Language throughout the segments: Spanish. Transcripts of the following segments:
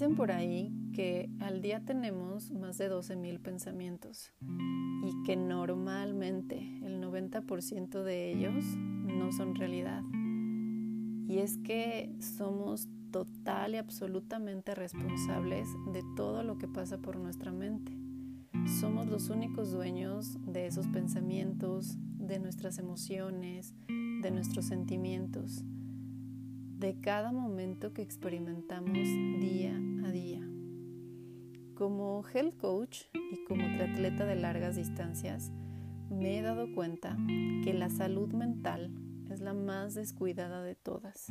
Dicen por ahí que al día tenemos más de 12.000 pensamientos y que normalmente el 90% de ellos no son realidad. Y es que somos total y absolutamente responsables de todo lo que pasa por nuestra mente. Somos los únicos dueños de esos pensamientos, de nuestras emociones, de nuestros sentimientos, de cada momento que experimentamos día a día. Como health coach y como triatleta de largas distancias, me he dado cuenta que la salud mental es la más descuidada de todas.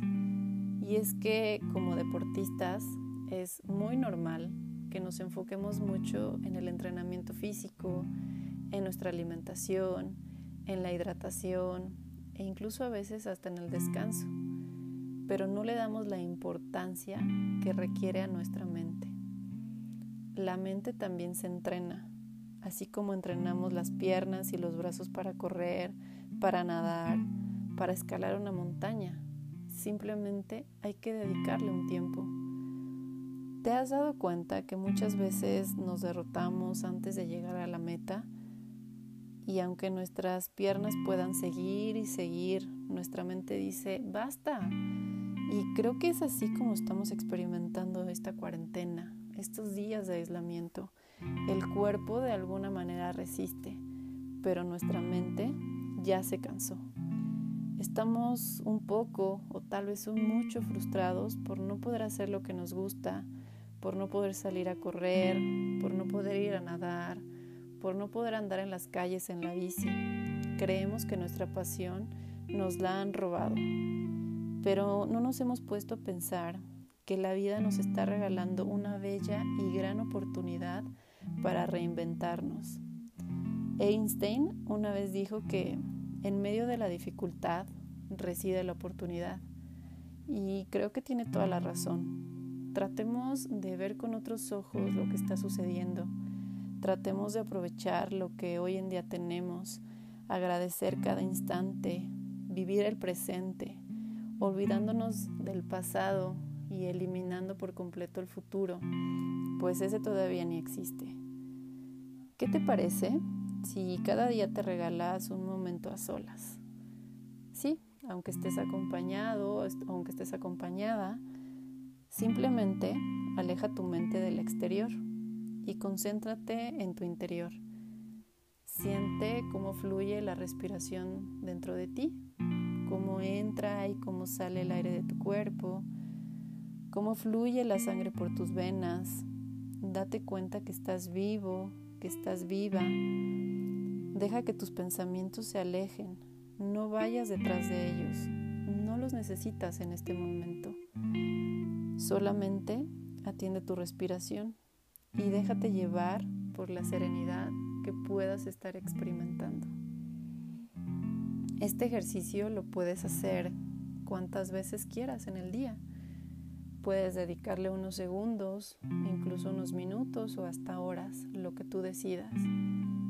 Y es que como deportistas es muy normal que nos enfoquemos mucho en el entrenamiento físico, en nuestra alimentación, en la hidratación e incluso a veces hasta en el descanso, pero no le damos la importancia que requiere a nuestra mente. La mente también se entrena, así como entrenamos las piernas y los brazos para correr, para nadar, para escalar una montaña. Simplemente hay que dedicarle un tiempo. ¿Te has dado cuenta que muchas veces nos derrotamos antes de llegar a la meta? Y aunque nuestras piernas puedan seguir y seguir, nuestra mente dice, basta. Y creo que es así como estamos experimentando esta cuarentena, estos días de aislamiento. El cuerpo de alguna manera resiste, pero nuestra mente ya se cansó. Estamos un poco o tal vez un mucho frustrados por no poder hacer lo que nos gusta, por no poder salir a correr, por no poder ir a nadar, por no poder andar en las calles en la bici. Creemos que nuestra pasión nos la han robado, pero no nos hemos puesto a pensar que la vida nos está regalando una bella y gran oportunidad para reinventarnos. Einstein una vez dijo que en medio de la dificultad reside la oportunidad. Y creo que tiene toda la razón. Tratemos de ver con otros ojos lo que está sucediendo. Tratemos de aprovechar lo que hoy en día tenemos, agradecer cada instante, vivir el presente, olvidándonos del pasado y eliminando por completo el futuro, pues ese todavía ni existe. ¿Qué te parece si cada día te regalas un momento a solas. Sí, aunque estés acompañado, aunque estés acompañada, simplemente aleja tu mente del exterior y concéntrate en tu interior. Siente cómo fluye la respiración dentro de ti, cómo entra y cómo sale el aire de tu cuerpo, cómo fluye la sangre por tus venas. Date cuenta que estás vivo, que estás viva, Deja que tus pensamientos se alejen, no vayas detrás de ellos, no los necesitas en este momento. Solamente atiende tu respiración y déjate llevar por la serenidad que puedas estar experimentando. Este ejercicio lo puedes hacer cuantas veces quieras en el día. Puedes dedicarle unos segundos, incluso unos minutos o hasta horas, lo que tú decidas.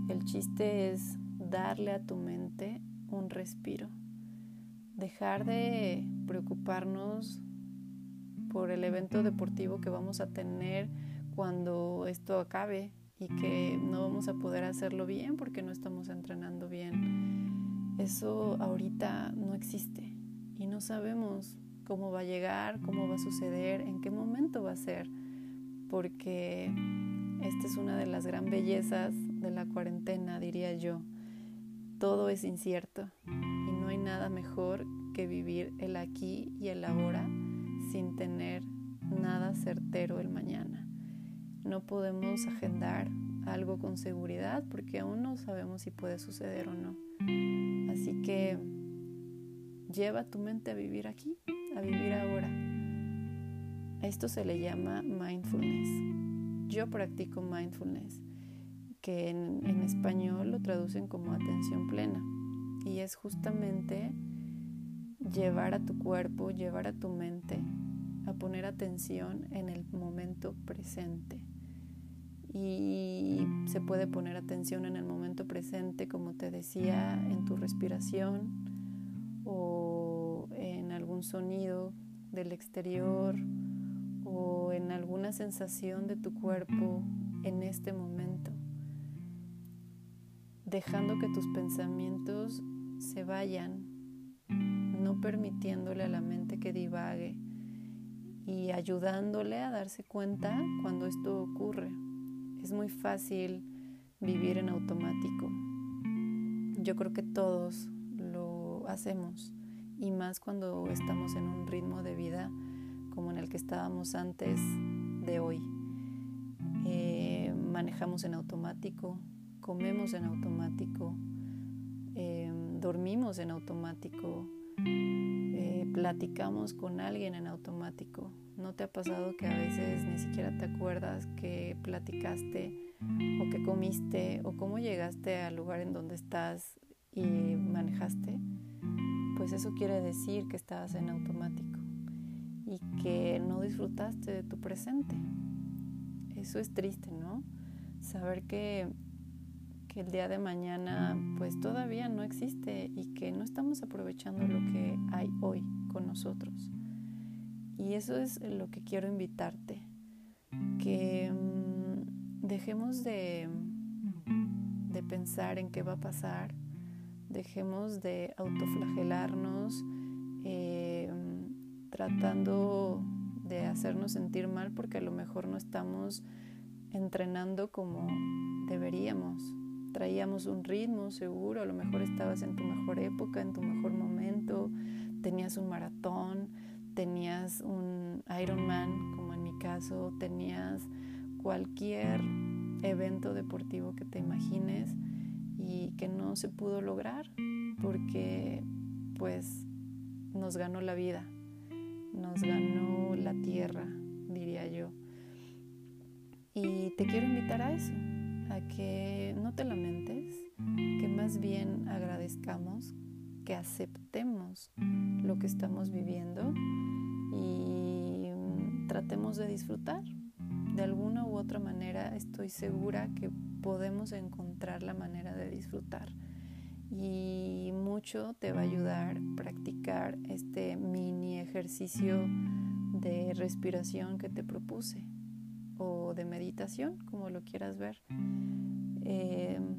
El chiste es darle a tu mente un respiro. Dejar de preocuparnos por el evento deportivo que vamos a tener cuando esto acabe y que no vamos a poder hacerlo bien porque no estamos entrenando bien. Eso ahorita no existe y no sabemos cómo va a llegar, cómo va a suceder, en qué momento va a ser, porque esta es una de las gran bellezas de la cuarentena, diría yo. Todo es incierto y no hay nada mejor que vivir el aquí y el ahora sin tener nada certero el mañana. No podemos agendar algo con seguridad porque aún no sabemos si puede suceder o no. Así que lleva tu mente a vivir aquí, a vivir ahora. esto se le llama mindfulness. Yo practico mindfulness que en, español lo traducen como atención plena. Y es justamente llevar a tu cuerpo, llevar a tu mente a poner atención en el momento presente. Y se puede poner atención en el momento presente, como te decía, en tu respiración o en algún sonido del exterior o en alguna sensación de tu cuerpo en este momento, dejando que tus pensamientos se vayan, no permitiéndole a la mente que divague y ayudándole a darse cuenta cuando esto ocurre. Es muy fácil vivir en automático. Yo creo que todos lo hacemos y más cuando estamos en un ritmo de vida como en el que estábamos antes de hoy. Eh, manejamos en automático, comemos en automático, em, dormimos en automático, eh, platicamos con alguien en automático. ¿No te ha pasado que a veces ni siquiera te acuerdas que platicaste o que comiste o cómo llegaste al lugar en donde estás y manejaste? Pues eso quiere decir que estabas en automático y que no disfrutaste de tu presente. Eso es triste, ¿no? Saber que, que el día de mañana pues todavía no existe y que no estamos aprovechando lo que hay hoy con nosotros. Y eso es lo que quiero invitarte, que mm, dejemos de, de pensar en qué va a pasar, dejemos de autoflagelarnos. Eh, tratando de hacernos sentir mal porque a lo mejor no estamos entrenando como deberíamos. Traíamos un ritmo seguro, a lo mejor estabas en tu mejor época, en tu mejor momento, tenías un maratón, tenías un Ironman, como en mi caso, tenías cualquier evento deportivo que te imagines y que no se pudo lograr porque pues nos ganó la vida, nos ganó la tierra, diría yo. Y te quiero invitar a eso, a que no te lamentes, que más bien agradezcamos, que aceptemos lo que estamos viviendo y tratemos de disfrutar. De alguna u otra manera estoy segura que podemos encontrar la manera de disfrutar y mucho te va a ayudar practicar este mini ejercicio de respiración que te propuse o de meditación, como lo quieras ver. Em,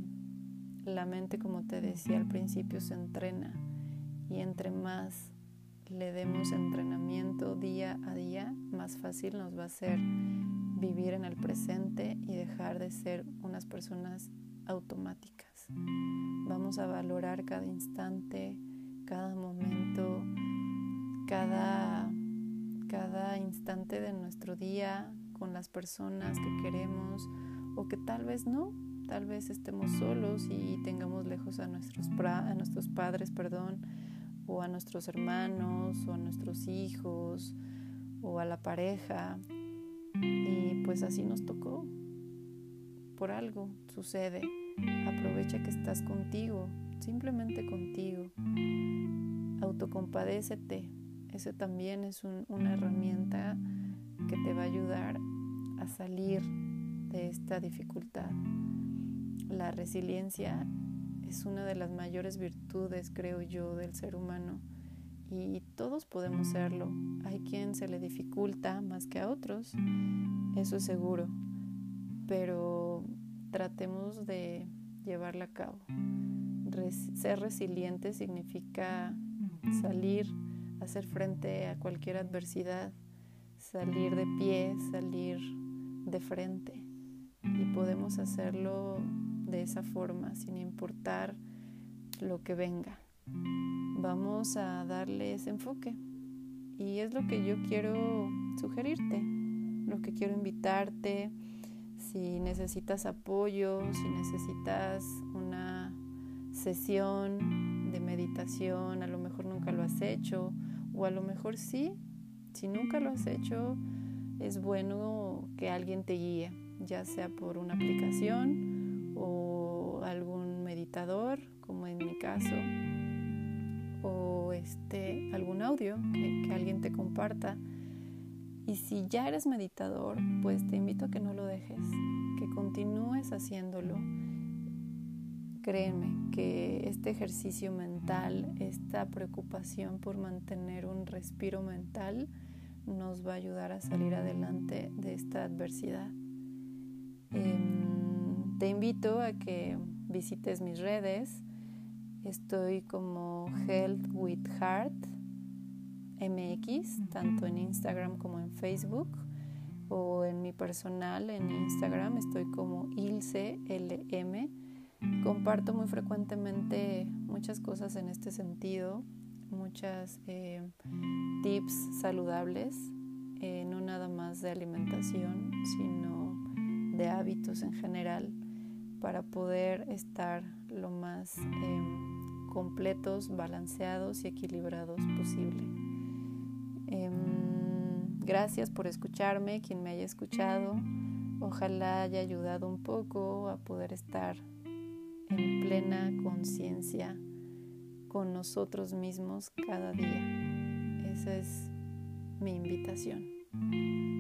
la mente, como te decía al principio, se entrena y entre más le demos entrenamiento día a día, más fácil nos va a ser vivir en el presente y dejar de ser unas personas automáticas. Vamos a valorar cada instante, cada momento, cada, cada instante de nuestro día con las personas que queremos o que tal vez no, tal vez estemos solos y tengamos lejos a nuestros, a nuestros padres, perdón, o a nuestros hermanos o a nuestros hijos o a la pareja. Y pues así nos tocó. Por algo sucede. Aprovecha que estás contigo, simplemente contigo. Autocompadécete. Ese también es una herramienta que te va a ayudar a salir de esta dificultad. La resiliencia es una de las mayores virtudes, creo yo, del ser humano y todos podemos serlo. Hay quien se le dificulta más que a otros, eso es seguro, pero tratemos de llevarla a cabo. ser resiliente significa salir, hacer frente a cualquier adversidad, salir de pie, salir de frente. Y podemos hacerlo de esa forma, sin importar lo que venga. Vamos a darle ese enfoque. Y es lo que yo quiero sugerirte, lo que quiero invitarte si necesitas apoyo, si necesitas una sesión de meditación, a lo mejor nunca lo has hecho o a lo mejor sí, si nunca lo has hecho, es bueno que alguien te guíe, ya sea por una aplicación meditador, como en mi caso, o este, algún audio que, alguien te comparta y si ya eres meditador, pues te invito a que no lo dejes, que continúes haciéndolo. Créeme que este ejercicio mental, esta preocupación por mantener un respiro mental, nos va a ayudar a salir adelante de esta adversidad. Em, te invito a que visites mis redes. Estoy como Health MX, tanto en Instagram como en Facebook o en mi personal en Instagram estoy como IlceLM. Comparto muy frecuentemente muchas cosas en este sentido, muchas eh, tips saludables, eh, no nada más de alimentación, sino de hábitos en general para poder estar lo más em, completos, balanceados y equilibrados posible. Em, gracias por escucharme, quien me haya escuchado. Ojalá haya ayudado un poco a poder estar en plena conciencia con nosotros mismos cada día. Esa es mi invitación.